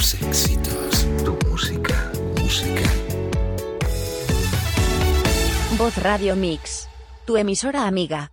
éxitos, tu música, música. Voz Radio Mix. Tu emisora amiga.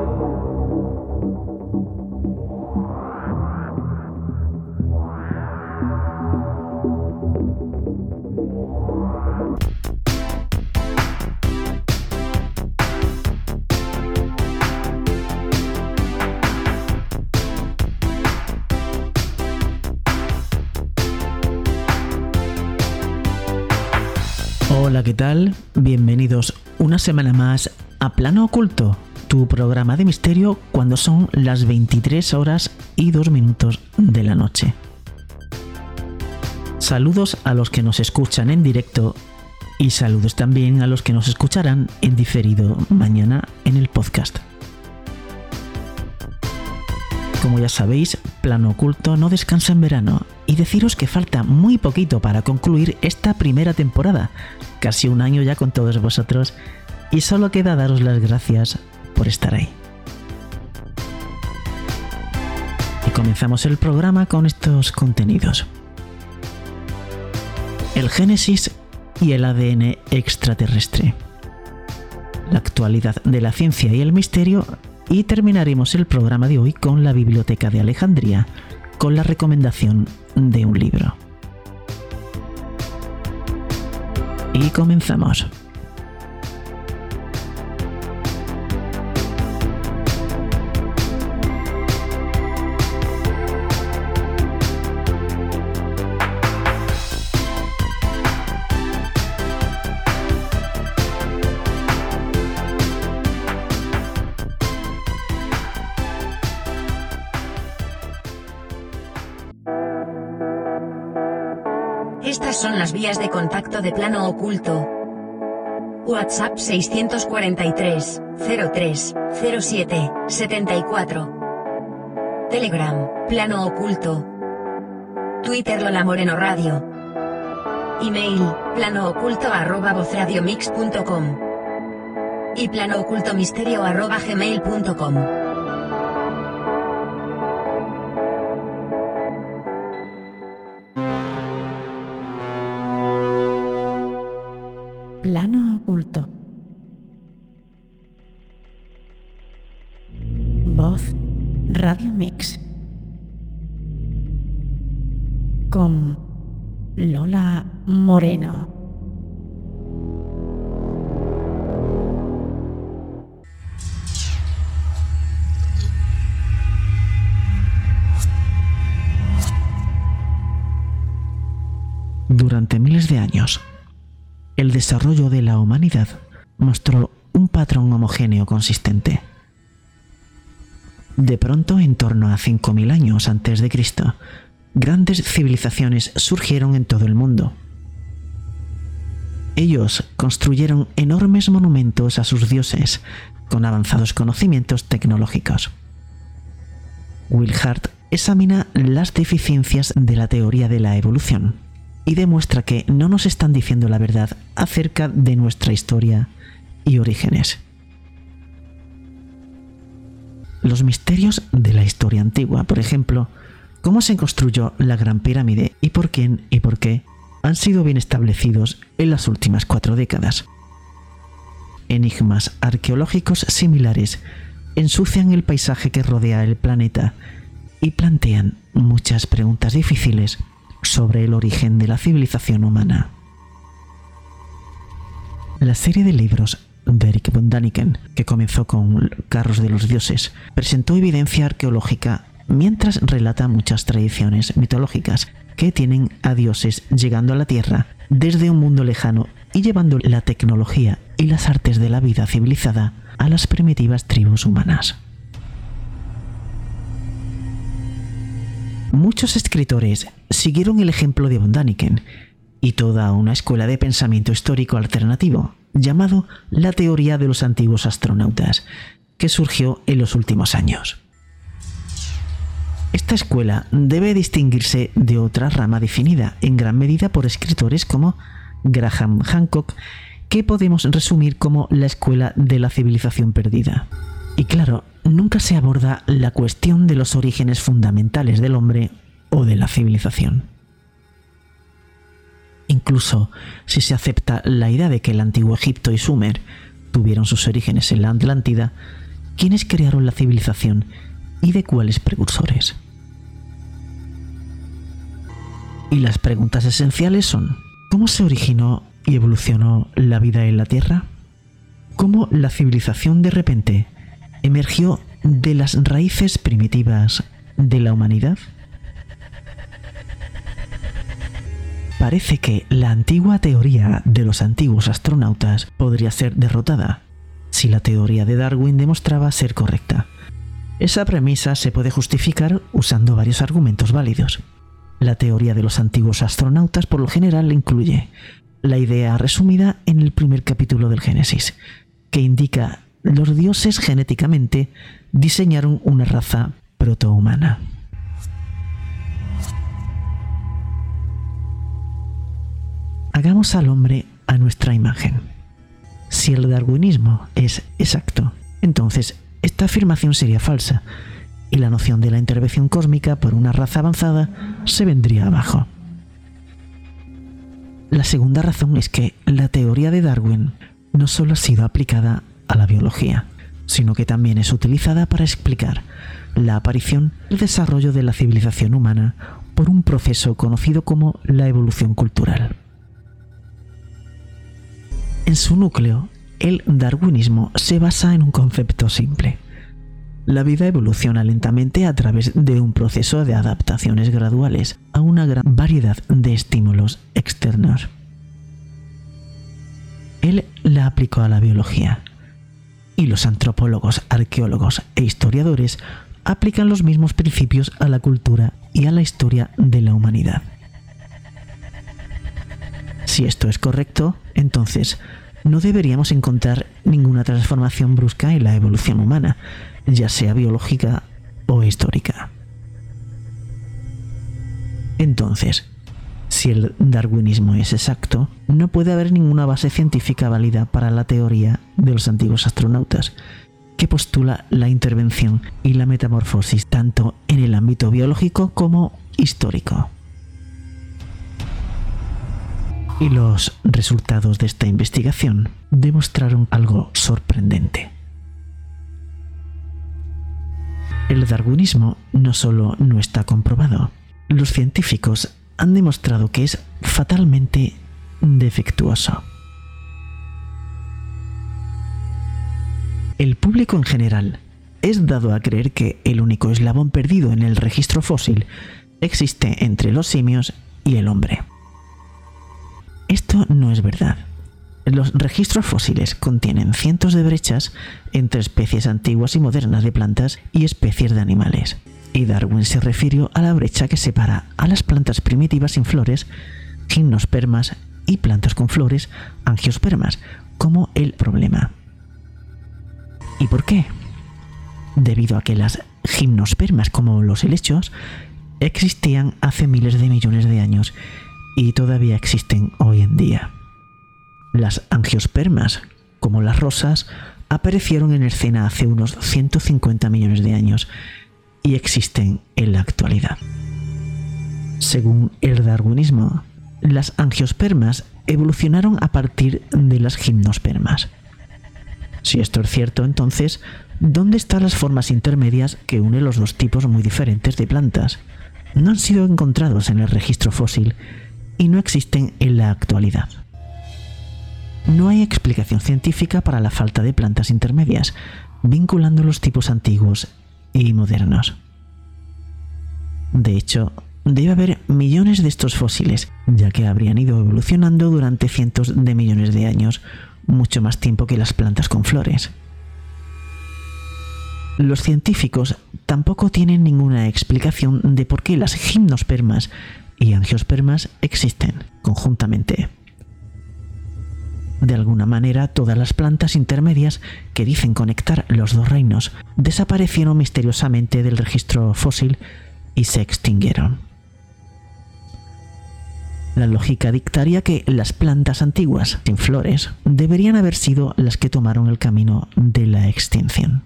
¿Qué tal? Bienvenidos una semana más a Plano Oculto, tu programa de misterio cuando son las 23 horas y 2 minutos de la noche. Saludos a los que nos escuchan en directo y saludos también a los que nos escucharán en diferido mañana en el podcast. Como ya sabéis, Plano Oculto no descansa en verano y deciros que falta muy poquito para concluir esta primera temporada, casi un año ya con todos vosotros, y solo queda daros las gracias por estar ahí. Y comenzamos el programa con estos contenidos. El Génesis y el ADN extraterrestre. La actualidad de la ciencia y el misterio y terminaremos el programa de hoy con la Biblioteca de Alejandría, con la recomendación de un libro. Y comenzamos. Oculto. WhatsApp 643 03 07 74. Telegram, plano oculto. Twitter Lola Moreno Radio. Email, plano oculto arroba vozradiomix.com. Y plano oculto misterio arroba gmail.com. Radio Mix. Con Lola Moreno. Durante miles de años, el desarrollo de la humanidad mostró un patrón homogéneo consistente. De pronto, en torno a 5.000 años antes de Cristo, grandes civilizaciones surgieron en todo el mundo. Ellos construyeron enormes monumentos a sus dioses con avanzados conocimientos tecnológicos. Will Hart examina las deficiencias de la teoría de la evolución y demuestra que no nos están diciendo la verdad acerca de nuestra historia y orígenes. Los misterios de la historia antigua, por ejemplo, cómo se construyó la Gran Pirámide y por quién y por qué, han sido bien establecidos en las últimas cuatro décadas. Enigmas arqueológicos similares ensucian el paisaje que rodea el planeta y plantean muchas preguntas difíciles sobre el origen de la civilización humana. La serie de libros de von Daniken, que comenzó con Carros de los Dioses, presentó evidencia arqueológica mientras relata muchas tradiciones mitológicas que tienen a dioses llegando a la Tierra desde un mundo lejano y llevando la tecnología y las artes de la vida civilizada a las primitivas tribus humanas. Muchos escritores siguieron el ejemplo de von Daniken y toda una escuela de pensamiento histórico alternativo llamado la teoría de los antiguos astronautas, que surgió en los últimos años. Esta escuela debe distinguirse de otra rama definida en gran medida por escritores como Graham Hancock, que podemos resumir como la escuela de la civilización perdida. Y claro, nunca se aborda la cuestión de los orígenes fundamentales del hombre o de la civilización. Incluso si se acepta la idea de que el antiguo Egipto y Sumer tuvieron sus orígenes en la Atlántida, ¿quiénes crearon la civilización y de cuáles precursores? Y las preguntas esenciales son, ¿cómo se originó y evolucionó la vida en la Tierra? ¿Cómo la civilización de repente emergió de las raíces primitivas de la humanidad? Parece que la antigua teoría de los antiguos astronautas podría ser derrotada si la teoría de Darwin demostraba ser correcta. Esa premisa se puede justificar usando varios argumentos válidos. La teoría de los antiguos astronautas por lo general incluye la idea resumida en el primer capítulo del Génesis, que indica los dioses genéticamente diseñaron una raza protohumana. Hagamos al hombre a nuestra imagen. Si el darwinismo es exacto, entonces esta afirmación sería falsa, y la noción de la intervención cósmica por una raza avanzada se vendría abajo. La segunda razón es que la teoría de Darwin no solo ha sido aplicada a la biología, sino que también es utilizada para explicar la aparición y el desarrollo de la civilización humana por un proceso conocido como la evolución cultural. En su núcleo, el darwinismo se basa en un concepto simple la vida evoluciona lentamente a través de un proceso de adaptaciones graduales a una gran variedad de estímulos externos. Él la aplicó a la biología y los antropólogos, arqueólogos e historiadores aplican los mismos principios a la cultura y a la historia de la humanidad. Si esto es correcto, entonces no deberíamos encontrar ninguna transformación brusca en la evolución humana, ya sea biológica o histórica. Entonces, si el darwinismo es exacto, no puede haber ninguna base científica válida para la teoría de los antiguos astronautas, que postula la intervención y la metamorfosis tanto en el ámbito biológico como histórico. Y los resultados de esta investigación demostraron algo sorprendente. El darwinismo no solo no está comprobado, los científicos han demostrado que es fatalmente defectuoso. El público en general es dado a creer que el único eslabón perdido en el registro fósil existe entre los simios y el hombre. Esto no es verdad. Los registros fósiles contienen cientos de brechas entre especies antiguas y modernas de plantas y especies de animales. Y Darwin se refirió a la brecha que separa a las plantas primitivas sin flores, gimnospermas, y plantas con flores, angiospermas, como el problema. ¿Y por qué? Debido a que las gimnospermas, como los helechos, existían hace miles de millones de años y todavía existen hoy en día. Las angiospermas, como las rosas, aparecieron en escena hace unos 150 millones de años y existen en la actualidad. Según el darwinismo, las angiospermas evolucionaron a partir de las gimnospermas. Si esto es cierto, entonces, ¿dónde están las formas intermedias que unen los dos tipos muy diferentes de plantas? No han sido encontrados en el registro fósil y no existen en la actualidad. No hay explicación científica para la falta de plantas intermedias, vinculando los tipos antiguos y modernos. De hecho, debe haber millones de estos fósiles, ya que habrían ido evolucionando durante cientos de millones de años, mucho más tiempo que las plantas con flores. Los científicos tampoco tienen ninguna explicación de por qué las gimnospermas y angiospermas existen conjuntamente. De alguna manera, todas las plantas intermedias que dicen conectar los dos reinos desaparecieron misteriosamente del registro fósil y se extinguieron. La lógica dictaría que las plantas antiguas, sin flores, deberían haber sido las que tomaron el camino de la extinción.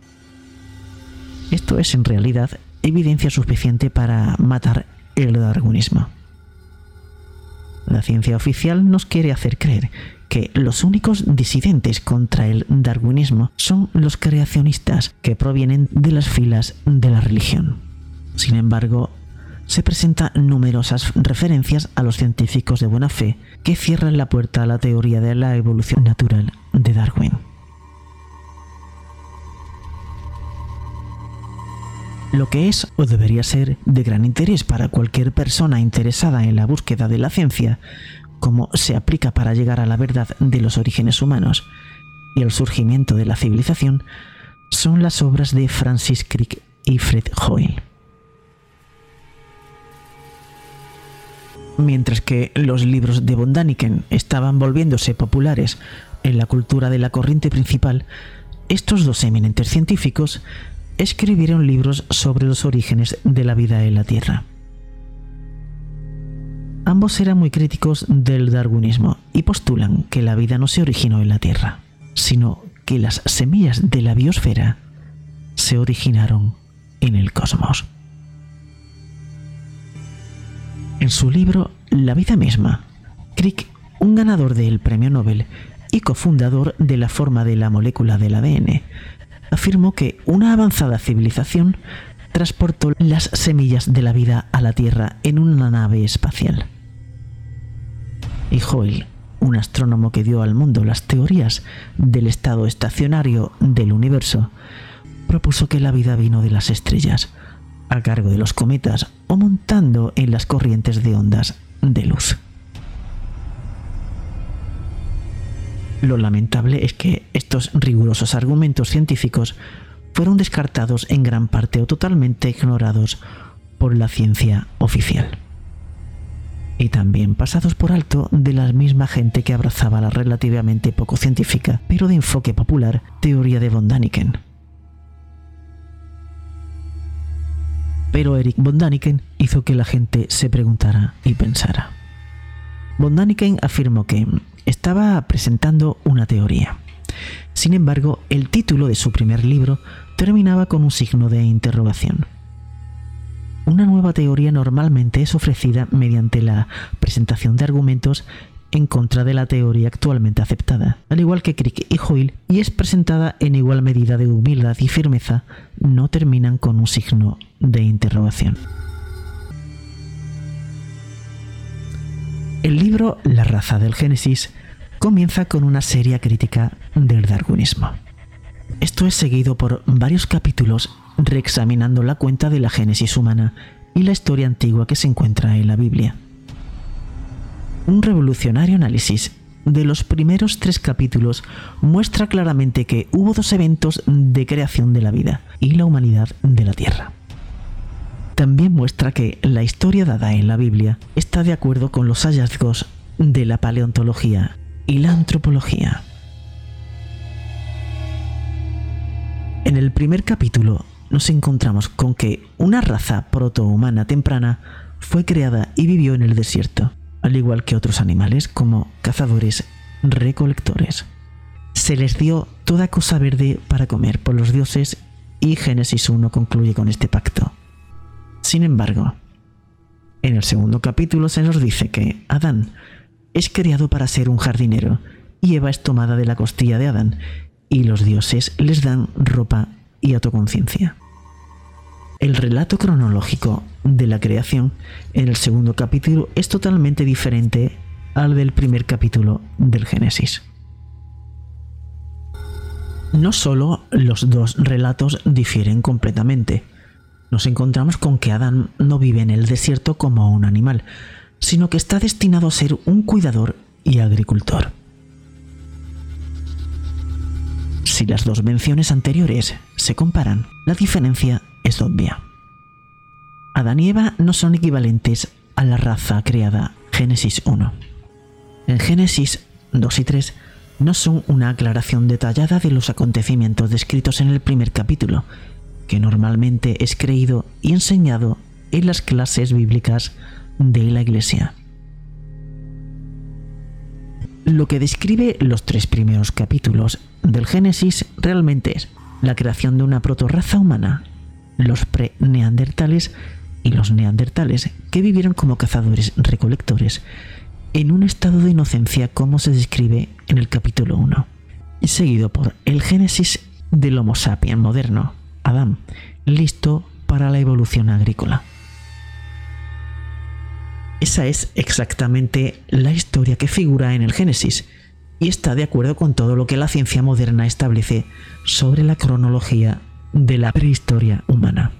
Esto es en realidad evidencia suficiente para matar el darwinismo. La ciencia oficial nos quiere hacer creer que los únicos disidentes contra el darwinismo son los creacionistas que provienen de las filas de la religión. Sin embargo, se presentan numerosas referencias a los científicos de buena fe que cierran la puerta a la teoría de la evolución natural de Darwin. Lo que es o debería ser de gran interés para cualquier persona interesada en la búsqueda de la ciencia, como se aplica para llegar a la verdad de los orígenes humanos y el surgimiento de la civilización, son las obras de Francis Crick y Fred Hoyle. Mientras que los libros de von Daniken estaban volviéndose populares en la cultura de la corriente principal, estos dos eminentes científicos escribieron libros sobre los orígenes de la vida en la Tierra. Ambos eran muy críticos del darwinismo y postulan que la vida no se originó en la Tierra, sino que las semillas de la biosfera se originaron en el cosmos. En su libro La vida misma, Crick, un ganador del premio Nobel y cofundador de la forma de la molécula del ADN, afirmó que una avanzada civilización transportó las semillas de la vida a la Tierra en una nave espacial. Y Hoyle, un astrónomo que dio al mundo las teorías del estado estacionario del universo, propuso que la vida vino de las estrellas, a cargo de los cometas o montando en las corrientes de ondas de luz. Lo lamentable es que estos rigurosos argumentos científicos fueron descartados en gran parte o totalmente ignorados por la ciencia oficial. Y también pasados por alto de la misma gente que abrazaba la relativamente poco científica, pero de enfoque popular, teoría de von Daniken. Pero Eric von Daniken hizo que la gente se preguntara y pensara. Von Daniken afirmó que estaba presentando una teoría. Sin embargo, el título de su primer libro terminaba con un signo de interrogación. Una nueva teoría normalmente es ofrecida mediante la presentación de argumentos en contra de la teoría actualmente aceptada, al igual que Crick y Hoyle, y es presentada en igual medida de humildad y firmeza, no terminan con un signo de interrogación. El libro La raza del Génesis comienza con una seria crítica del darwinismo. Esto es seguido por varios capítulos reexaminando la cuenta de la génesis humana y la historia antigua que se encuentra en la Biblia un revolucionario análisis de los primeros tres capítulos muestra claramente que hubo dos eventos de creación de la vida y la humanidad de la Tierra. También muestra que la historia dada en la Biblia está de acuerdo con los hallazgos de la paleontología y la antropología. En el primer capítulo nos encontramos con que una raza protohumana temprana fue creada y vivió en el desierto al igual que otros animales como cazadores recolectores. Se les dio toda cosa verde para comer por los dioses y Génesis 1 concluye con este pacto. Sin embargo, en el segundo capítulo se nos dice que Adán es creado para ser un jardinero y Eva es tomada de la costilla de Adán y los dioses les dan ropa y autoconciencia. El relato cronológico de la creación en el segundo capítulo es totalmente diferente al del primer capítulo del Génesis. No solo los dos relatos difieren completamente, nos encontramos con que Adán no vive en el desierto como un animal, sino que está destinado a ser un cuidador y agricultor. Si las dos menciones anteriores se comparan, la diferencia es obvia. Adán y Eva no son equivalentes a la raza creada Génesis 1. En Génesis 2 y 3 no son una aclaración detallada de los acontecimientos descritos en el primer capítulo, que normalmente es creído y enseñado en las clases bíblicas de la Iglesia. Lo que describe los tres primeros capítulos del Génesis realmente es la creación de una protorraza humana, los pre-neandertales y los neandertales, que vivieron como cazadores recolectores en un estado de inocencia como se describe en el capítulo 1, y seguido por el Génesis del Homo sapiens moderno, Adán, listo para la evolución agrícola. Esa es exactamente la historia que figura en el Génesis y está de acuerdo con todo lo que la ciencia moderna establece sobre la cronología de la prehistoria humana.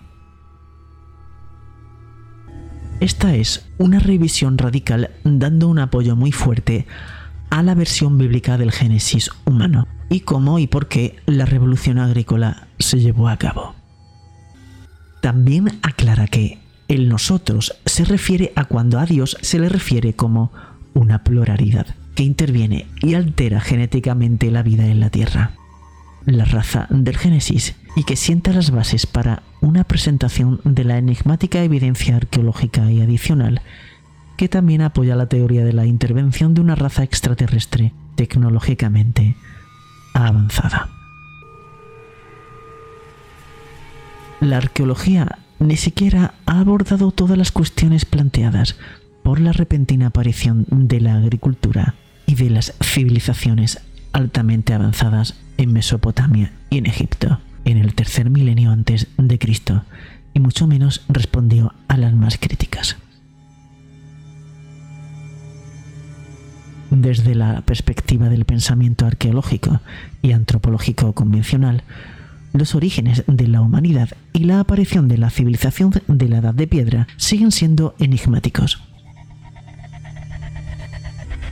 Esta es una revisión radical dando un apoyo muy fuerte a la versión bíblica del Génesis humano y cómo y por qué la revolución agrícola se llevó a cabo. También aclara que el nosotros se refiere a cuando a Dios se le refiere como una pluralidad que interviene y altera genéticamente la vida en la Tierra. La raza del Génesis y que sienta las bases para una presentación de la enigmática evidencia arqueológica y adicional que también apoya la teoría de la intervención de una raza extraterrestre tecnológicamente avanzada. La arqueología ni siquiera ha abordado todas las cuestiones planteadas por la repentina aparición de la agricultura y de las civilizaciones altamente avanzadas en Mesopotamia y en Egipto en el tercer milenio antes de Cristo, y mucho menos respondió a las más críticas. Desde la perspectiva del pensamiento arqueológico y antropológico convencional, los orígenes de la humanidad y la aparición de la civilización de la Edad de Piedra siguen siendo enigmáticos.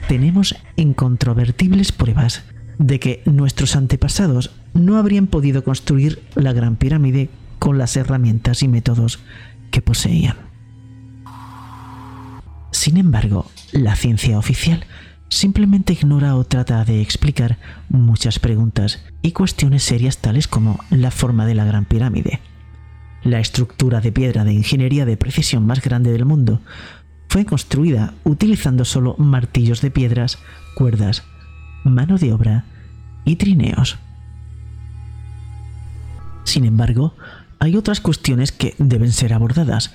Tenemos incontrovertibles pruebas de que nuestros antepasados no habrían podido construir la Gran Pirámide con las herramientas y métodos que poseían. Sin embargo, la ciencia oficial simplemente ignora o trata de explicar muchas preguntas y cuestiones serias tales como la forma de la Gran Pirámide. La estructura de piedra de ingeniería de precisión más grande del mundo fue construida utilizando solo martillos de piedras, cuerdas, mano de obra y trineos. Sin embargo, hay otras cuestiones que deben ser abordadas,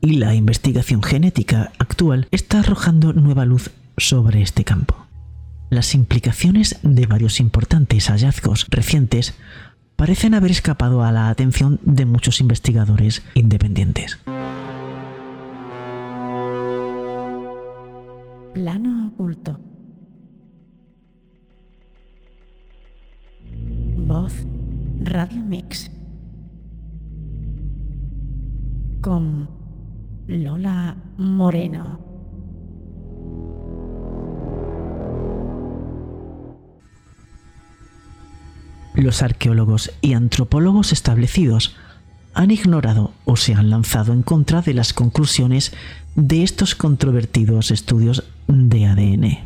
y la investigación genética actual está arrojando nueva luz sobre este campo. Las implicaciones de varios importantes hallazgos recientes parecen haber escapado a la atención de muchos investigadores independientes. Plano oculto. Voz Radio Mix. Con Lola Moreno. Los arqueólogos y antropólogos establecidos han ignorado o se han lanzado en contra de las conclusiones de estos controvertidos estudios de ADN.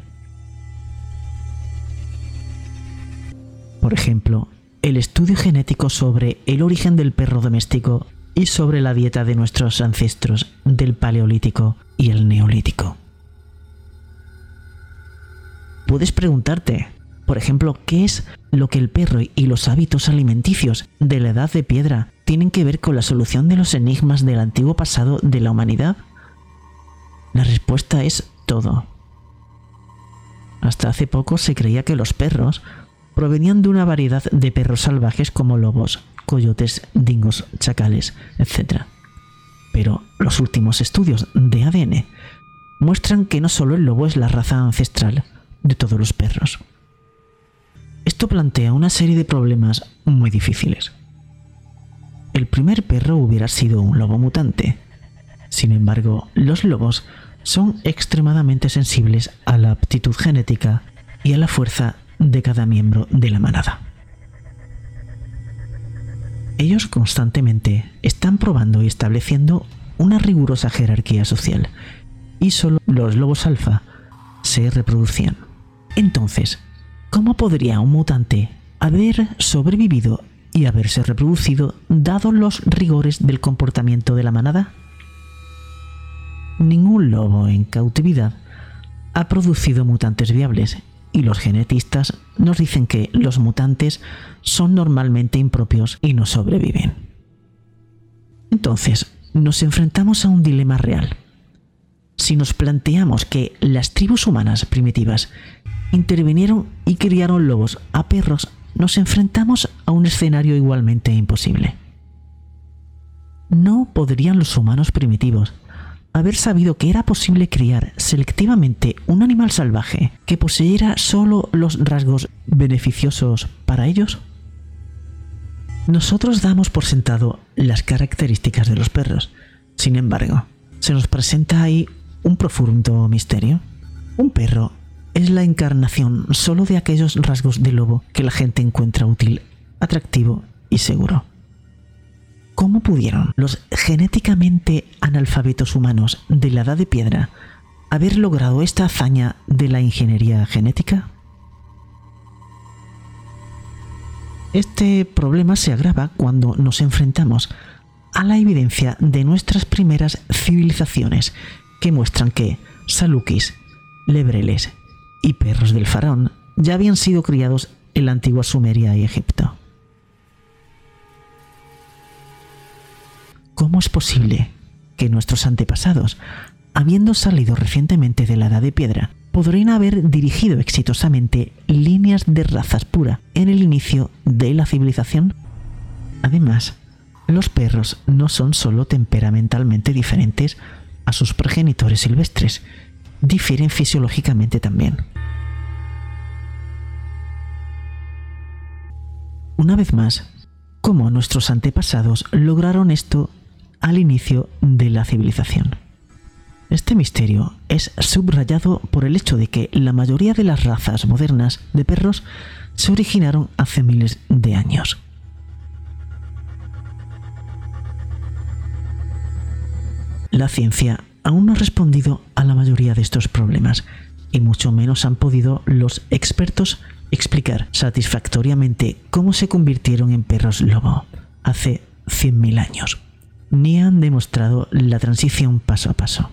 Por ejemplo, el estudio genético sobre el origen del perro doméstico y sobre la dieta de nuestros ancestros del Paleolítico y el Neolítico. Puedes preguntarte, por ejemplo, ¿qué es lo que el perro y los hábitos alimenticios de la edad de piedra tienen que ver con la solución de los enigmas del antiguo pasado de la humanidad? La respuesta es todo. Hasta hace poco se creía que los perros provenían de una variedad de perros salvajes como lobos, coyotes, dingos, chacales, etc. Pero los últimos estudios de ADN muestran que no solo el lobo es la raza ancestral de todos los perros. Esto plantea una serie de problemas muy difíciles. el primer perro hubiera sido un lobo mutante. Sin embargo, los lobos son extremadamente sensibles a la aptitud genética y a la fuerza de cada miembro de la manada. Ellos constantemente están probando y estableciendo una rigurosa jerarquía social y solo los lobos alfa se reproducían. Entonces, ¿cómo podría un mutante haber sobrevivido y haberse reproducido dado los rigores del comportamiento de la manada? Ningún lobo en cautividad ha producido mutantes viables y los genetistas nos dicen que los mutantes son normalmente impropios y no sobreviven. Entonces, nos enfrentamos a un dilema real. Si nos planteamos que las tribus humanas primitivas intervinieron y criaron lobos a perros, nos enfrentamos a un escenario igualmente imposible. No podrían los humanos primitivos haber sabido que era posible criar selectivamente un animal salvaje que poseyera solo los rasgos beneficiosos para ellos? Nosotros damos por sentado las características de los perros. Sin embargo, se nos presenta ahí un profundo misterio. Un perro es la encarnación solo de aquellos rasgos de lobo que la gente encuentra útil, atractivo y seguro. ¿Cómo pudieron los genéticamente analfabetos humanos de la edad de piedra haber logrado esta hazaña de la ingeniería genética? Este problema se agrava cuando nos enfrentamos a la evidencia de nuestras primeras civilizaciones que muestran que salukis, lebreles y perros del faraón ya habían sido criados en la antigua Sumeria y Egipto. ¿Cómo es posible que nuestros antepasados, habiendo salido recientemente de la Edad de Piedra, podrían haber dirigido exitosamente líneas de razas pura en el inicio de la civilización? Además, los perros no son solo temperamentalmente diferentes a sus progenitores silvestres, difieren fisiológicamente también. Una vez más, ¿cómo nuestros antepasados lograron esto al inicio de la civilización. Este misterio es subrayado por el hecho de que la mayoría de las razas modernas de perros se originaron hace miles de años. La ciencia aún no ha respondido a la mayoría de estos problemas y mucho menos han podido los expertos explicar satisfactoriamente cómo se convirtieron en perros lobo hace 100.000 años ni han demostrado la transición paso a paso.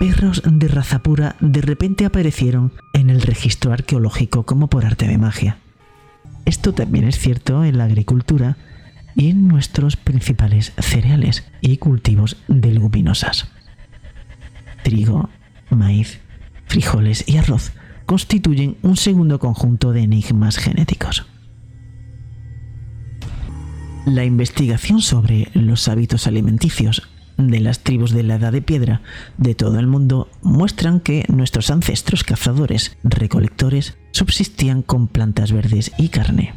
Perros de raza pura de repente aparecieron en el registro arqueológico como por arte de magia. Esto también es cierto en la agricultura y en nuestros principales cereales y cultivos de leguminosas. Trigo, maíz, frijoles y arroz constituyen un segundo conjunto de enigmas genéticos. La investigación sobre los hábitos alimenticios de las tribus de la Edad de Piedra de todo el mundo muestran que nuestros ancestros cazadores recolectores subsistían con plantas verdes y carne.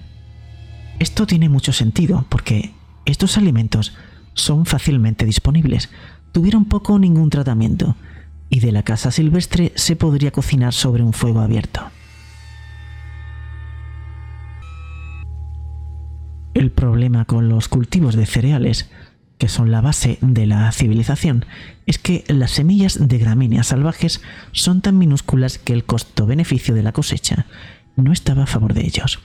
Esto tiene mucho sentido porque estos alimentos son fácilmente disponibles, tuvieron poco o ningún tratamiento y de la casa silvestre se podría cocinar sobre un fuego abierto. El problema con los cultivos de cereales, que son la base de la civilización, es que las semillas de gramíneas salvajes son tan minúsculas que el costo-beneficio de la cosecha no estaba a favor de ellos.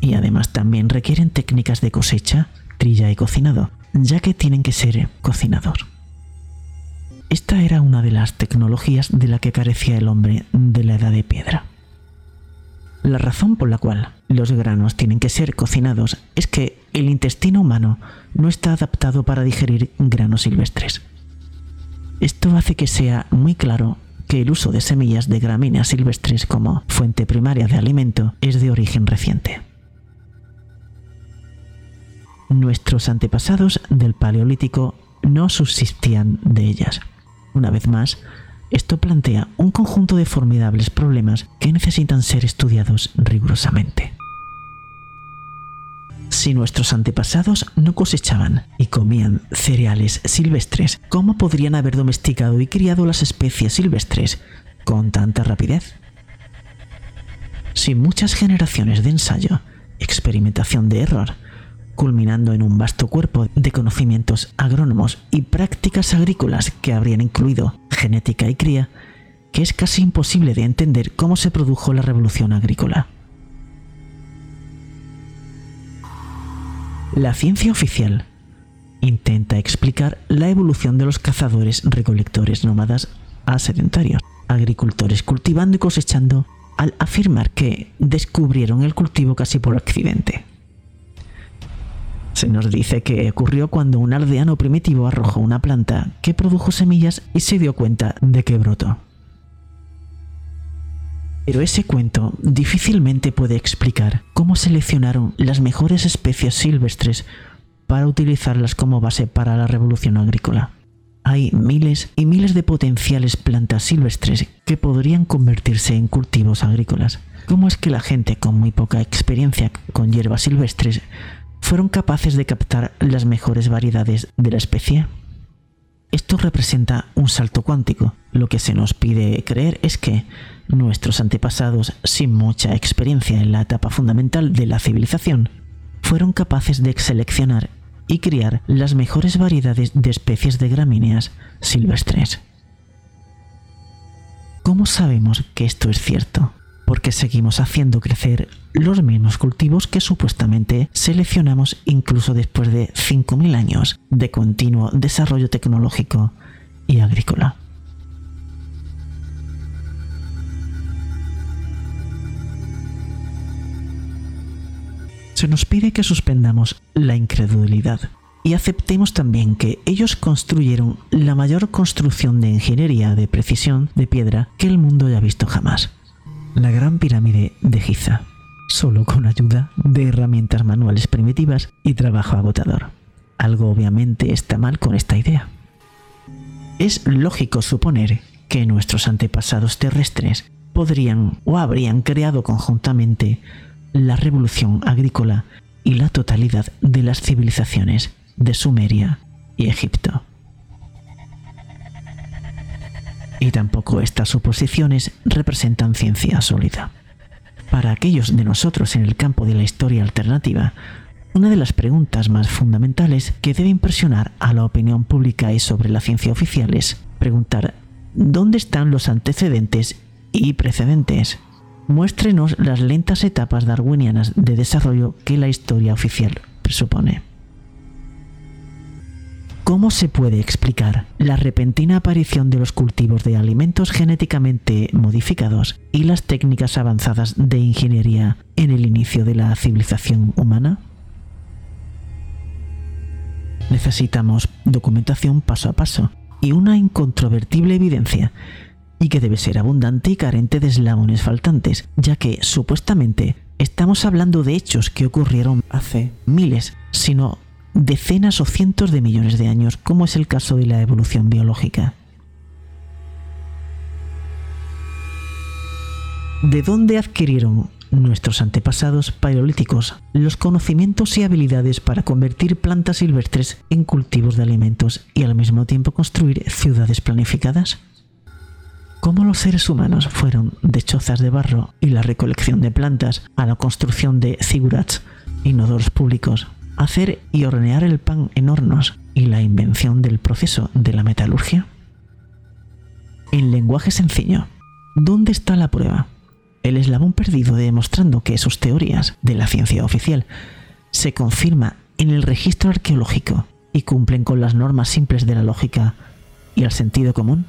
Y además también requieren técnicas de cosecha, trilla y cocinado, ya que tienen que ser cocinador. Esta era una de las tecnologías de la que carecía el hombre de la edad de piedra. La razón por la cual los granos tienen que ser cocinados es que el intestino humano no está adaptado para digerir granos silvestres. Esto hace que sea muy claro que el uso de semillas de gramíneas silvestres como fuente primaria de alimento es de origen reciente. Nuestros antepasados del Paleolítico no subsistían de ellas. Una vez más, Esto plantea un conjunto de formidables problemas que necesitan ser estudiados rigurosamente. Si nuestros antepasados no cosechaban y comían cereales silvestres, ¿cómo podrían haber domesticado y criado las especies silvestres con tanta rapidez? Sin muchas generaciones de ensayo, experimentación de error, culminando en un vasto cuerpo de conocimientos agrónomos y prácticas agrícolas que habrían incluido genética y cría, que es casi imposible de entender cómo se produjo la revolución agrícola. La ciencia oficial intenta explicar la evolución de los cazadores recolectores nómadas a sedentarios, agricultores cultivando y cosechando al afirmar que descubrieron el cultivo casi por accidente. Se nos dice que ocurrió cuando un aldeano primitivo arrojó una planta que produjo semillas y se dio cuenta de que brotó. Pero ese cuento difícilmente puede explicar cómo seleccionaron las mejores especies silvestres para utilizarlas como base para la revolución agrícola. Hay miles y miles de potenciales plantas silvestres que podrían convertirse en cultivos agrícolas. ¿Cómo es que la gente con muy poca experiencia con hierbas silvestres fueron capaces de captar las mejores variedades de la especie? Esto representa un salto cuántico. Lo que se nos pide creer es que nuestros antepasados, sin mucha experiencia en la etapa fundamental de la civilización, fueron capaces de seleccionar y criar las mejores variedades de especies de gramíneas silvestres. ¿Cómo sabemos que esto es cierto? Porque seguimos haciendo crecer los mismos cultivos que supuestamente seleccionamos incluso después de 5.000 años de continuo desarrollo tecnológico y agrícola. se nos pide que suspendamos la incredulidad y aceptemos también que ellos construyeron la mayor construcción de ingeniería de precisión de piedra que el mundo haya visto jamás. La gran pirámide de Giza, solo con ayuda de herramientas manuales primitivas y trabajo agotador. Algo obviamente está mal con esta idea. Es lógico suponer que nuestros antepasados terrestres podrían o habrían creado conjuntamente la revolución agrícola y la totalidad de las civilizaciones de Sumeria y Egipto. Y tampoco estas suposiciones representan ciencia sólida. Para aquellos de nosotros en el campo de la historia alternativa, una de las preguntas más fundamentales que debe impresionar a la opinión pública y sobre la ciencia oficial es preguntar ¿dónde están los antecedentes y precedentes? muéstrenos las lentas etapas darwinianas de desarrollo que la historia oficial presupone. ¿Cómo se puede explicar la repentina aparición de los cultivos de alimentos genéticamente modificados y las técnicas avanzadas de ingeniería en el inicio de la civilización humana? Necesitamos documentación paso a paso y una incontrovertible evidencia y que debe ser abundante y carente de eslabones faltantes, ya que supuestamente estamos hablando de hechos que ocurrieron hace miles, sino decenas o cientos de millones de años, como es el caso de la evolución biológica. ¿De dónde adquirieron nuestros antepasados paleolíticos los conocimientos y habilidades para convertir plantas silvestres en cultivos de alimentos y al mismo tiempo construir ciudades planificadas? cómo los seres humanos fueron de chozas de barro y la recolección de plantas a la construcción de zigurats, inodores públicos, hacer y hornear el pan en hornos y la invención del proceso de la metalurgia? En lenguaje sencillo, ¿dónde está la prueba? El eslabón perdido demostrando que sus teorías de la ciencia oficial se confirma en el registro arqueológico y cumplen con las normas simples de la lógica y el sentido común.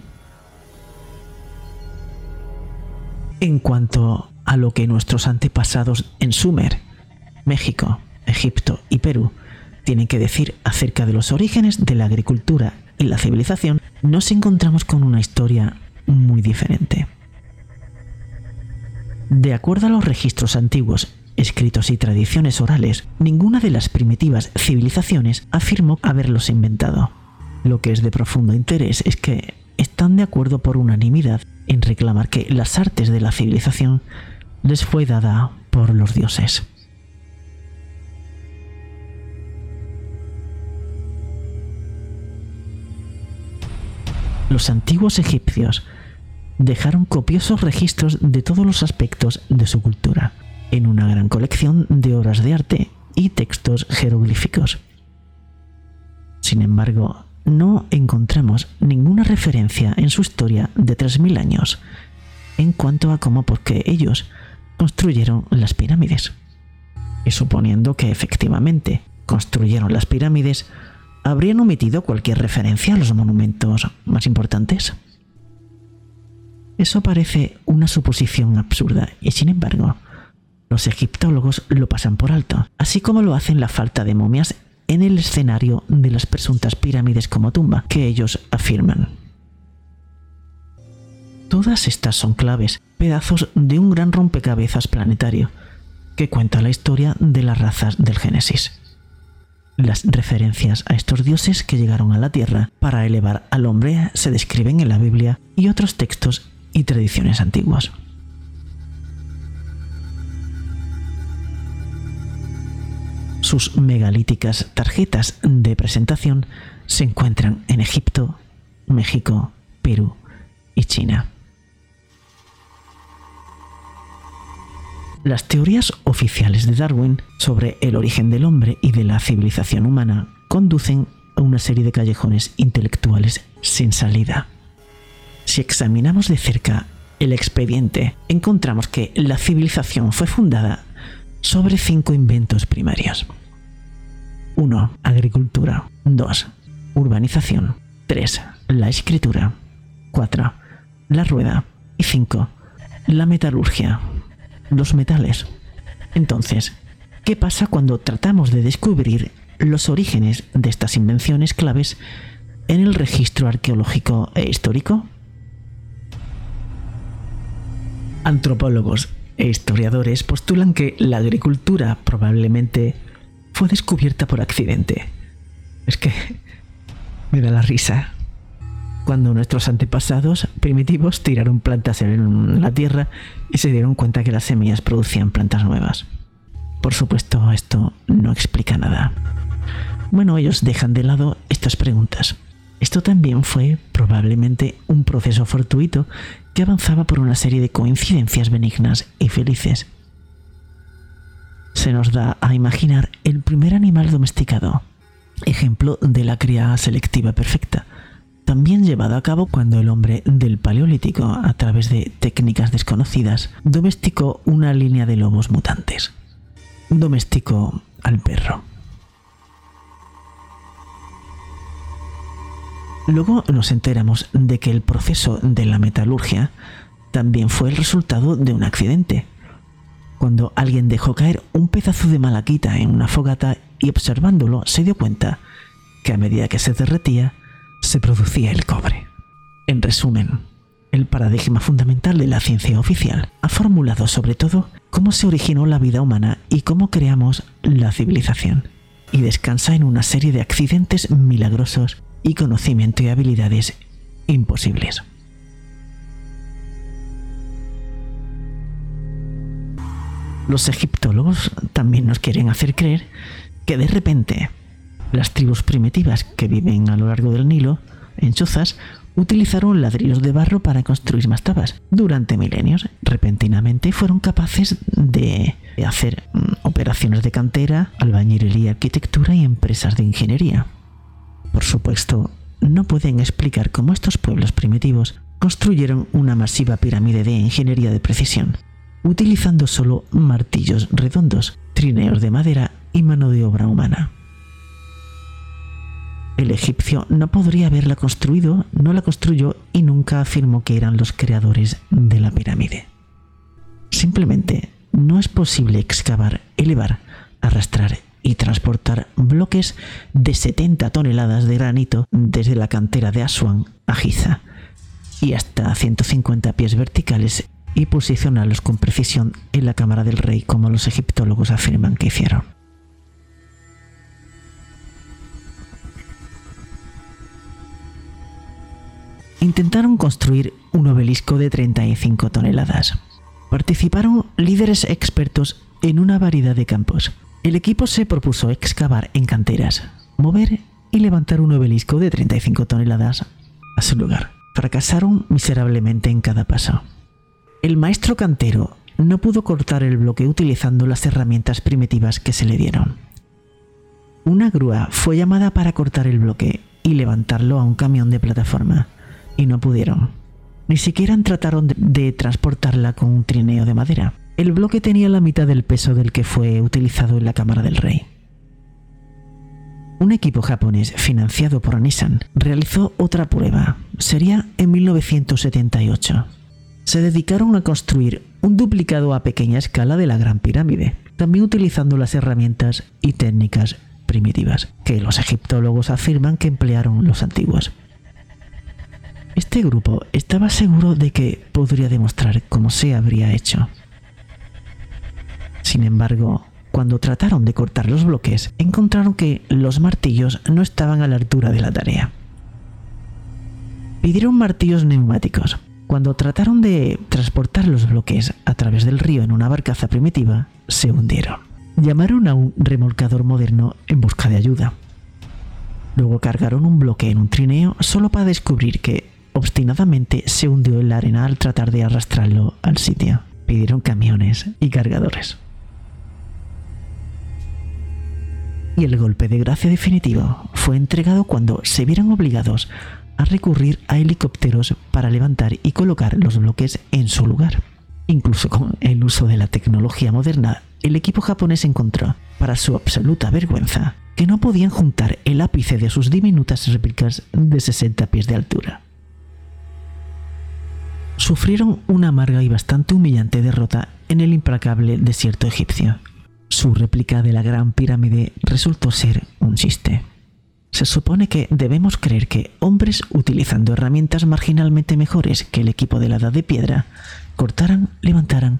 en cuanto a lo que nuestros antepasados en Sumer, México, Egipto y Perú tienen que decir acerca de los orígenes de la agricultura y la civilización, nos encontramos con una historia muy diferente. De acuerdo a los registros antiguos, escritos y tradiciones orales, ninguna de las primitivas civilizaciones afirmó haberlos inventado. Lo que es de profundo interés es que están de acuerdo por unanimidad en reclamar que las artes de la civilización les fue dada por los dioses. Los antiguos egipcios dejaron copiosos registros de todos los aspectos de su cultura, en una gran colección de obras de arte y textos jeroglíficos. Sin embargo, no encontramos ninguna referencia en su historia de 3.000 años en cuanto a cómo por qué ellos construyeron las pirámides. Y suponiendo que efectivamente construyeron las pirámides, habrían omitido cualquier referencia a los monumentos más importantes. Eso parece una suposición absurda y sin embargo, los egiptólogos lo pasan por alto, así como lo hacen la falta de momias en el escenario de las presuntas pirámides como tumba que ellos afirman. Todas estas son claves, pedazos de un gran rompecabezas planetario que cuenta la historia de las razas del Génesis. Las referencias a estos dioses que llegaron a la Tierra para elevar al hombre se describen en la Biblia y otros textos y tradiciones antiguas. Sus megalíticas tarjetas de presentación se encuentran en Egipto, México, Perú y China. Las teorías oficiales de Darwin sobre el origen del hombre y de la civilización humana conducen a una serie de callejones intelectuales sin salida. Si examinamos de cerca el expediente, encontramos que la civilización fue fundada sobre cinco inventos primarios. 1. Agricultura. 2. Urbanización. 3. La escritura. 4. La rueda. Y 5. La metalurgia. Los metales. Entonces, ¿qué pasa cuando tratamos de descubrir los orígenes de estas invenciones claves en el registro arqueológico e histórico? Antropólogos e historiadores postulan que la agricultura probablemente fue descubierta por accidente. Es que me da la risa. Cuando nuestros antepasados primitivos tiraron plantas en la tierra y se dieron cuenta que las semillas producían plantas nuevas. Por supuesto, esto no explica nada. Bueno, ellos dejan de lado estas preguntas. Esto también fue probablemente un proceso fortuito que avanzaba por una serie de coincidencias benignas y felices se nos da a imaginar el primer animal domesticado, ejemplo de la cría selectiva perfecta, también llevado a cabo cuando el hombre del Paleolítico, a través de técnicas desconocidas, domesticó una línea de lobos mutantes. Domesticó al perro. Luego nos enteramos de que el proceso de la metalurgia también fue el resultado de un accidente, cuando alguien dejó caer un pedazo de malaquita en una fogata y observándolo se dio cuenta que a medida que se derretía, se producía el cobre. En resumen, el paradigma fundamental de la ciencia oficial ha formulado sobre todo cómo se originó la vida humana y cómo creamos la civilización, y descansa en una serie de accidentes milagrosos y conocimiento y habilidades imposibles. Los egiptólogos también nos quieren hacer creer que de repente las tribus primitivas que viven a lo largo del Nilo, en chozas, utilizaron ladrillos de barro para construir mastabas. Durante milenios, repentinamente fueron capaces de hacer mm, operaciones de cantera, albañilería, arquitectura y empresas de ingeniería. Por supuesto, no pueden explicar cómo estos pueblos primitivos construyeron una masiva pirámide de ingeniería de precisión, utilizando solo martillos redondos, trineos de madera y mano de obra humana. El egipcio no podría haberla construido, no la construyó y nunca afirmó que eran los creadores de la pirámide. Simplemente no es posible excavar, elevar, arrastrar y transportar bloques de 70 toneladas de granito desde la cantera de Asuán a Giza y hasta 150 pies verticales y posicionarlos con precisión en la cámara del rey como los egiptólogos afirman que hicieron. Intentaron construir un obelisco de 35 toneladas. Participaron líderes expertos en una variedad de campos. El equipo se propuso excavar en canteras, mover y levantar un obelisco de 35 toneladas a su lugar. Fracasaron miserablemente en cada paso. El maestro cantero no pudo cortar el bloque utilizando las herramientas primitivas que se le dieron. Una grúa fue llamada para cortar el bloque y levantarlo a un camión de plataforma, y no pudieron. Ni siquiera trataron de, de transportarla con un trineo de madera. El bloque tenía la mitad del peso del que fue utilizado en la Cámara del Rey. Un equipo japonés financiado por Nissan realizó otra prueba. Sería en 1978. Se dedicaron a construir un duplicado a pequeña escala de la Gran Pirámide, también utilizando las herramientas y técnicas primitivas que los egiptólogos afirman que emplearon los antiguos. Este grupo estaba seguro de que podría demostrar cómo se habría hecho. Sin embargo, cuando trataron de cortar los bloques, encontraron que los martillos no estaban a la altura de la tarea. Pidieron martillos neumáticos. Cuando trataron de transportar los bloques a través del río en una barcaza primitiva, se hundieron. Llamaron a un remolcador moderno en busca de ayuda. Luego cargaron un bloque en un trineo solo para descubrir que obstinadamente se hundió en la arena al tratar de arrastrarlo al sitio. Pidieron camiones y cargadores. y el golpe de gracia definitivo fue entregado cuando se vieron obligados a recurrir a helicópteros para levantar y colocar los bloques en su lugar. Incluso con el uso de la tecnología moderna, el equipo japonés encontró, para su absoluta vergüenza, que no podían juntar el ápice de sus diminutas réplicas de 60 pies de altura. Sufrieron una amarga y bastante humillante derrota en el implacable desierto egipcio. Su réplica de la Gran Pirámide resultó ser un chiste. Se supone que debemos creer que hombres utilizando herramientas marginalmente mejores que el equipo de la Edad de Piedra cortaran, levantaran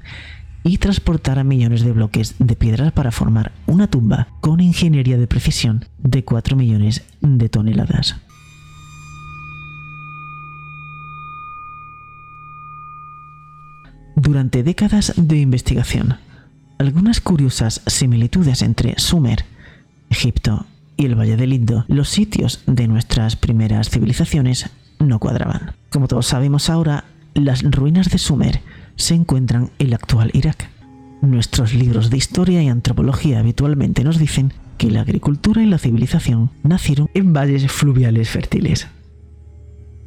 y transportaran millones de bloques de piedras para formar una tumba con ingeniería de precisión de 4 millones de toneladas. Durante décadas de investigación, algunas curiosas similitudes entre Sumer, Egipto y el Valle del Indo, los sitios de nuestras primeras civilizaciones, no cuadraban. Como todos sabemos ahora, las ruinas de Sumer se encuentran en el actual Irak. Nuestros libros de historia y antropología habitualmente nos dicen que la agricultura y la civilización nacieron en valles fluviales fértiles.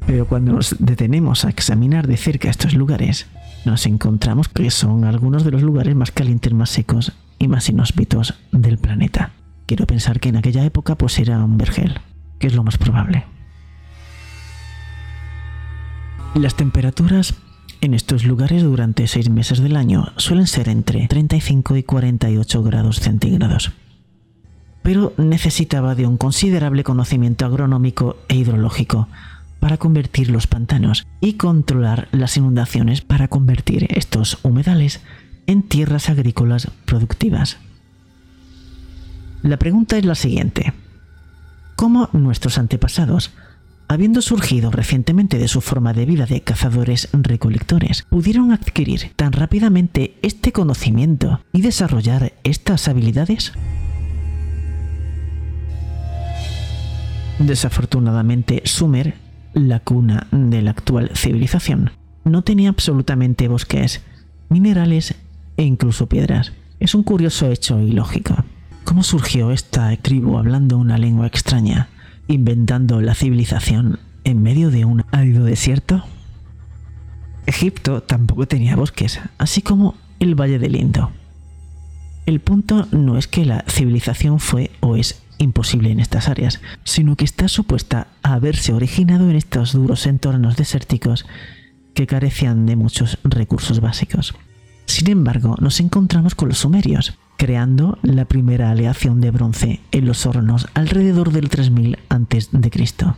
Pero cuando nos detenemos a examinar de cerca estos lugares, nos encontramos que son algunos de los lugares más calientes, más secos y más inhóspitos del planeta. Quiero pensar que en aquella época pues era un vergel, que es lo más probable. Las temperaturas en estos lugares durante seis meses del año suelen ser entre 35 y 48 grados centígrados. Pero necesitaba de un considerable conocimiento agronómico e hidrológico para convertir los pantanos y controlar las inundaciones para convertir estos humedales en tierras agrícolas productivas. La pregunta es la siguiente. ¿Cómo nuestros antepasados, habiendo surgido recientemente de su forma de vida de cazadores-recolectores, pudieron adquirir tan rápidamente este conocimiento y desarrollar estas habilidades? Desafortunadamente, Sumer la cuna de la actual civilización. No tenía absolutamente bosques, minerales e incluso piedras. Es un curioso hecho ilógico. ¿Cómo surgió esta tribu hablando una lengua extraña, inventando la civilización en medio de un árido desierto? Egipto tampoco tenía bosques, así como el Valle del Indo. El punto no es que la civilización fue o es imposible en estas áreas, sino que está supuesta a haberse originado en estos duros entornos desérticos que carecían de muchos recursos básicos. Sin embargo, nos encontramos con los sumerios, creando la primera aleación de bronce en los hornos alrededor del 3000 a.C.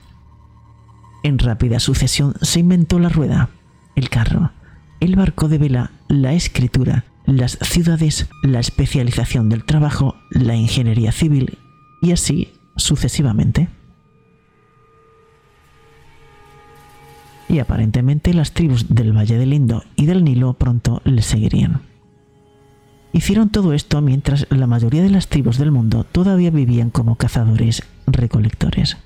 En rápida sucesión se inventó la rueda, el carro, el barco de vela, la escritura, las ciudades, la especialización del trabajo, la ingeniería civil y así sucesivamente. y aparentemente las tribus del Valle del Indo y del Nilo pronto les seguirían. Hicieron todo esto mientras la mayoría de las tribus del mundo todavía vivían como cazadores-recolectores.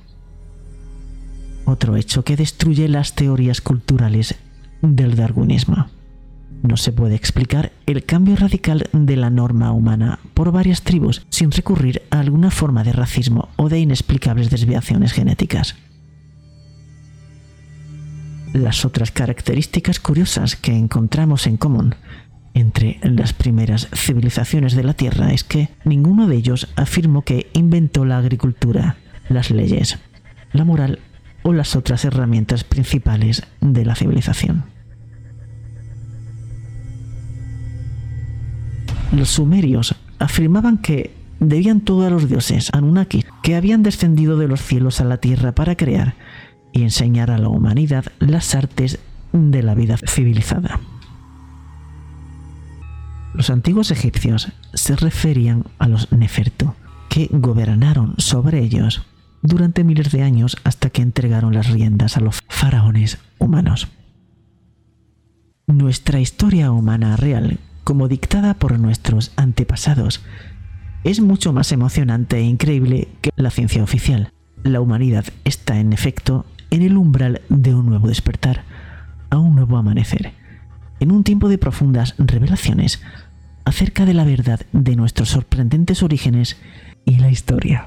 Otro hecho que destruye las teorías culturales del darwinismo. No se puede explicar el cambio radical de la norma humana por varias tribus sin recurrir a alguna forma de racismo o de inexplicables desviaciones genéticas. Las otras características curiosas que encontramos en común entre las primeras civilizaciones de la Tierra es que ninguno de ellos afirmó que inventó la agricultura, las leyes, la moral o las otras herramientas principales de la civilización. Los sumerios afirmaban que debían todo a los dioses Anunnaki, que habían descendido de los cielos a la tierra para crear y enseñar a la humanidad las artes de la vida civilizada. Los antiguos egipcios se referían a los Nefertu, que gobernaron sobre ellos durante miles de años hasta que entregaron las riendas a los faraones humanos. Nuestra historia humana real, como dictada por nuestros antepasados, es mucho más emocionante e increíble que la ciencia oficial. La humanidad está, en efecto, en el umbral de un nuevo despertar, a un nuevo amanecer, en un tiempo de profundas revelaciones acerca de la verdad de nuestros sorprendentes orígenes y la historia.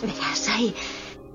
Verás, hay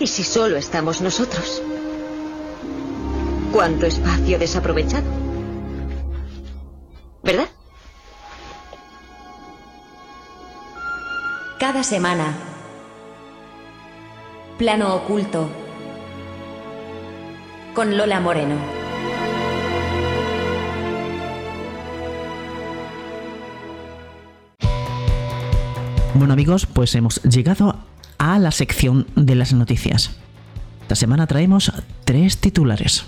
¿Y si solo estamos nosotros? ¿Cuánto espacio desaprovechado? ¿Verdad? Cada semana. Plano oculto. Con Lola Moreno. Bueno amigos, pues hemos llegado a la sección de las noticias. Esta semana traemos tres titulares.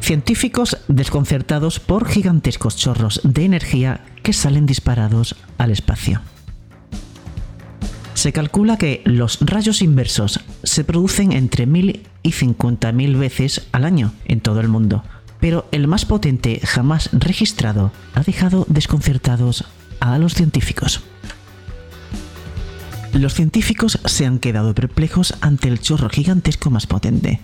Científicos desconcertados por gigantescos chorros de energía que salen disparados al espacio. Se calcula que los rayos inversos se producen entre 1000 y 50.000 veces al año en todo el mundo, pero el más potente jamás registrado ha dejado desconcertados a los científicos. Los científicos se han quedado perplejos ante el chorro gigantesco más potente,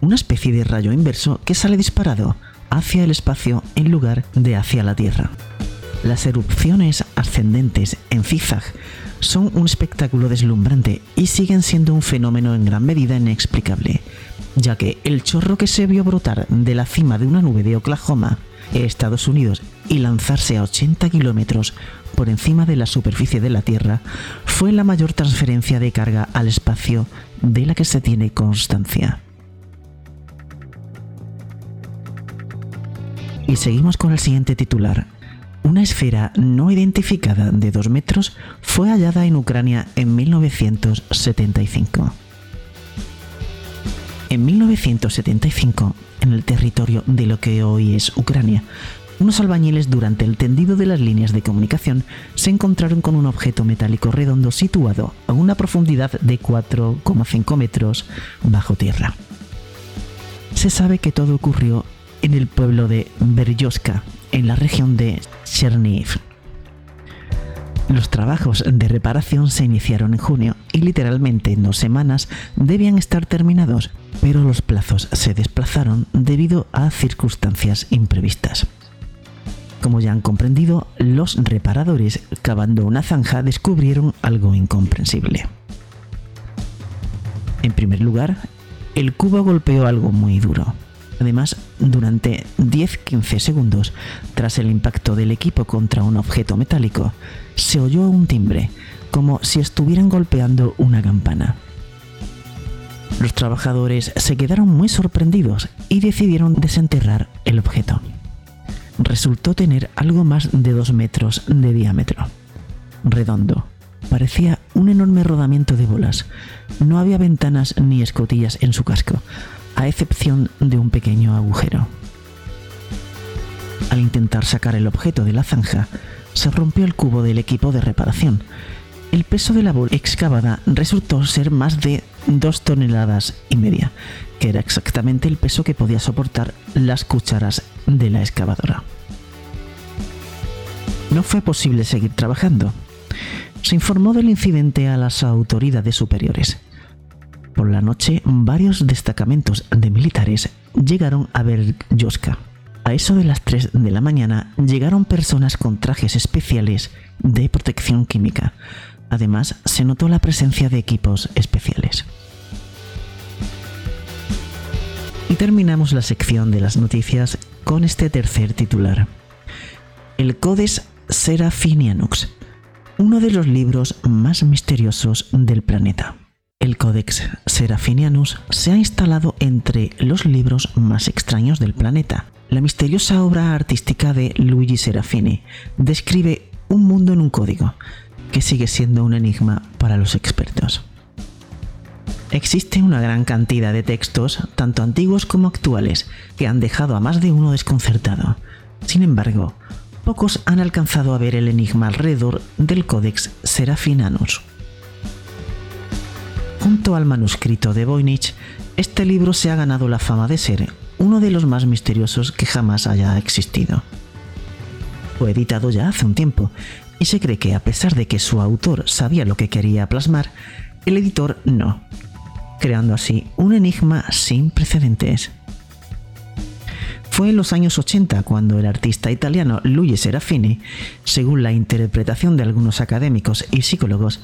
una especie de rayo inverso que sale disparado hacia el espacio en lugar de hacia la Tierra. Las erupciones ascendentes en zigzag son un espectáculo deslumbrante y siguen siendo un fenómeno en gran medida inexplicable, ya que el chorro que se vio brotar de la cima de una nube de Oklahoma, Estados Unidos, y lanzarse a 80 kilómetros por encima de la superficie de la Tierra, fue la mayor transferencia de carga al espacio de la que se tiene constancia. Y seguimos con el siguiente titular. Una esfera no identificada de 2 metros fue hallada en Ucrania en 1975. En 1975, en el territorio de lo que hoy es Ucrania, unos albañiles durante el tendido de las líneas de comunicación se encontraron con un objeto metálico redondo situado a una profundidad de 4,5 metros bajo tierra. Se sabe que todo ocurrió en el pueblo de Beryoska, en la región de Chernihiv. Los trabajos de reparación se iniciaron en junio y literalmente en dos semanas debían estar terminados, pero los plazos se desplazaron debido a circunstancias imprevistas. Como ya han comprendido, los reparadores, cavando una zanja, descubrieron algo incomprensible. En primer lugar, el cubo golpeó algo muy duro. Además, durante 10-15 segundos, tras el impacto del equipo contra un objeto metálico, se oyó un timbre, como si estuvieran golpeando una campana. Los trabajadores se quedaron muy sorprendidos y decidieron desenterrar el objeto. Resultó tener algo más de 2 metros de diámetro. Redondo. Parecía un enorme rodamiento de bolas. No había ventanas ni escotillas en su casco, a excepción de un pequeño agujero. Al intentar sacar el objeto de la zanja, se rompió el cubo del equipo de reparación. El peso de la bola excavada resultó ser más de dos toneladas y media, que era exactamente el peso que podía soportar las cucharas de la excavadora. No fue posible seguir trabajando. Se informó del incidente a las autoridades superiores. Por la noche, varios destacamentos de militares llegaron a ver Yoska. A eso de las 3 de la mañana llegaron personas con trajes especiales de protección química. Además, se notó la presencia de equipos especiales. Y terminamos la sección de las noticias con este tercer titular. El Codex Seraphinianus, uno de los libros más misteriosos del planeta. El Codex Seraphinianus se ha instalado entre los libros más extraños del planeta. La misteriosa obra artística de Luigi Serafini describe un mundo en un código, que sigue siendo un enigma para los expertos. Existe una gran cantidad de textos, tanto antiguos como actuales, que han dejado a más de uno desconcertado. Sin embargo, pocos han alcanzado a ver el enigma alrededor del Codex Seraphinianus. Junto al manuscrito de Voynich, este libro se ha ganado la fama de ser uno de los más misteriosos que jamás haya existido. Fue editado ya hace un tiempo, y se cree que a pesar de que su autor sabía lo que quería plasmar, el editor no, creando así un enigma sin precedentes. Fue en los años 80 cuando el artista italiano Luigi Serafini, según la interpretación de algunos académicos y psicólogos,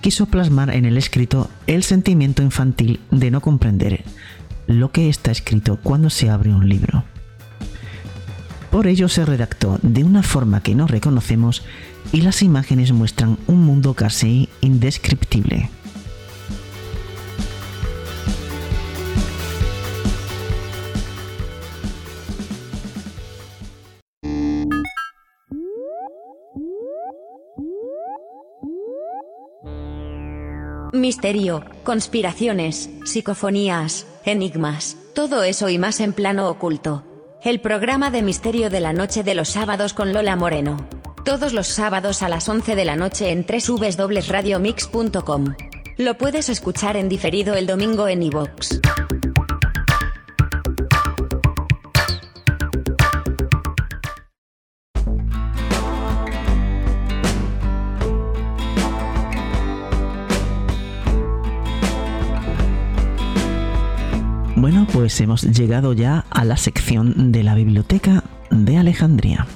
quiso plasmar en el escrito el sentimiento infantil de no comprender lo que está escrito cuando se abre un libro. Por ello se redactó de una forma que no reconocemos y las imágenes muestran un mundo casi indescriptible. Misterio, conspiraciones, psicofonías, enigmas, todo eso y más en plano oculto. El programa de misterio de la noche de los sábados con Lola Moreno. Todos los sábados a las 11 de la noche en www.radiomix.com. Lo puedes escuchar en diferido el domingo en iVoox. Bueno, pues hemos llegado ya a la sección de la Biblioteca de Alejandría.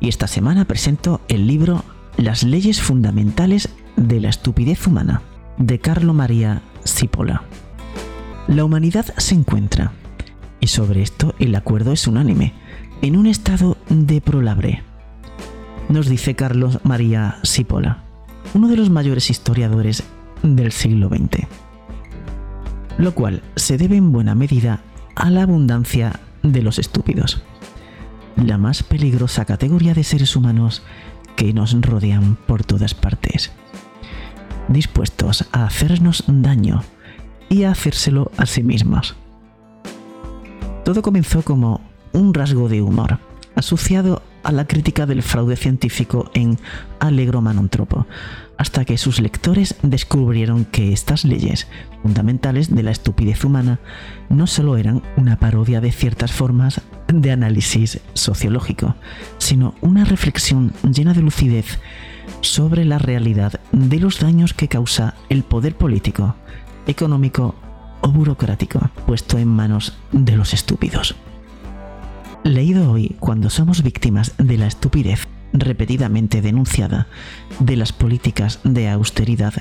Y esta semana presento el libro Las leyes fundamentales de la estupidez humana, de Carlo María Cipolla. La humanidad se encuentra, y sobre esto el acuerdo es unánime, en un estado deplorable. Nos dice Carlos María Cipolla, uno de los mayores historiadores del siglo XX. Lo cual se debe en buena medida a la abundancia de los estúpidos, la más peligrosa categoría de seres humanos que nos rodean por todas partes, dispuestos a hacernos daño y a hacérselo a sí mismos. Todo comenzó como un rasgo de humor, asociado a la crítica del fraude científico en Allegro Manontropo, hasta que sus lectores descubrieron que estas leyes fundamentales de la estupidez humana no solo eran una parodia de ciertas formas de análisis sociológico, sino una reflexión llena de lucidez sobre la realidad de los daños que causa el poder político, económico o burocrático puesto en manos de los estúpidos. Leído hoy cuando somos víctimas de la estupidez repetidamente denunciada de las políticas de austeridad,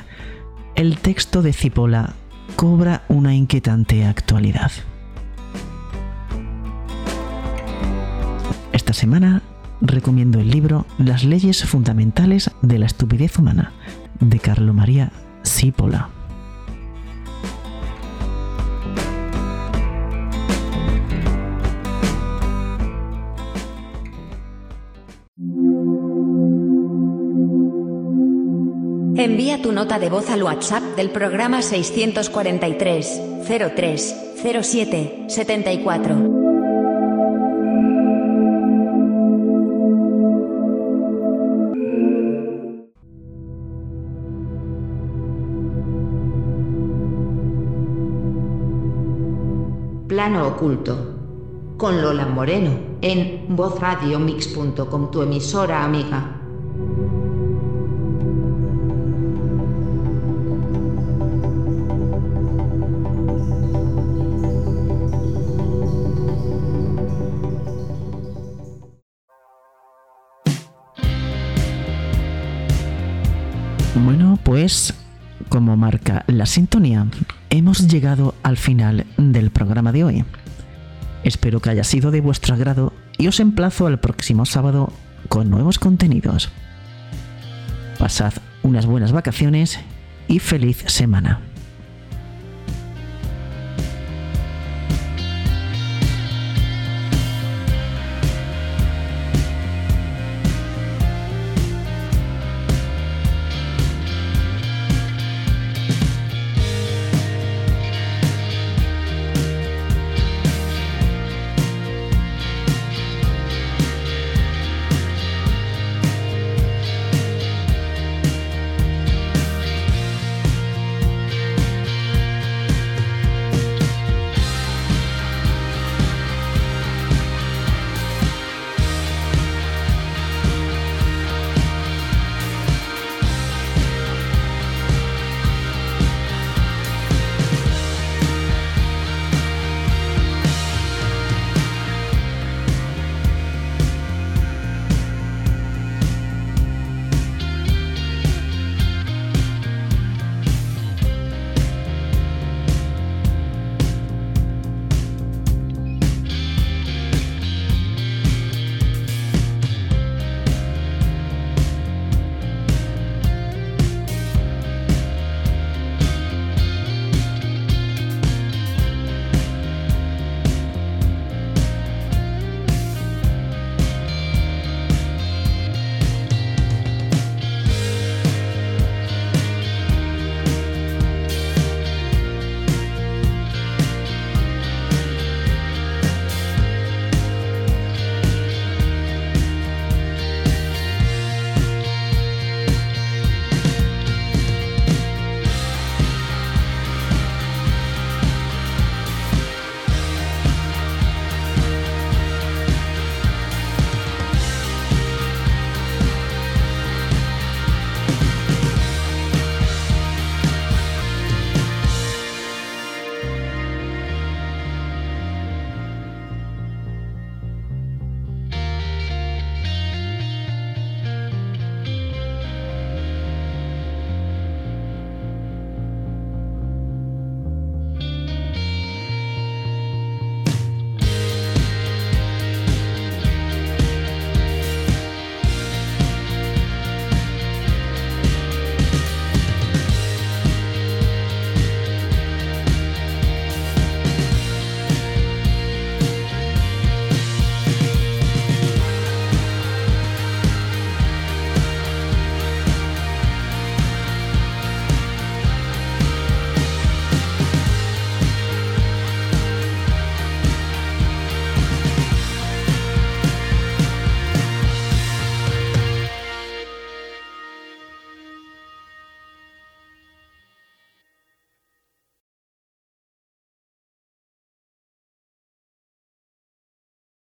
el texto de Cipolla cobra una inquietante actualidad. Esta semana recomiendo el libro Las leyes fundamentales de la estupidez humana de Carlo María Cipolla. Envía tu nota de voz al WhatsApp del programa 643 03 07 74. Plano Oculto, con Lola Moreno, en vozradiomix.com, tu emisora amiga. Pues como marca la sintonía, hemos llegado al final del programa de hoy. Espero que haya sido de vuestro agrado y os emplazo al próximo sábado con nuevos contenidos. Pasad unas buenas vacaciones y feliz semana.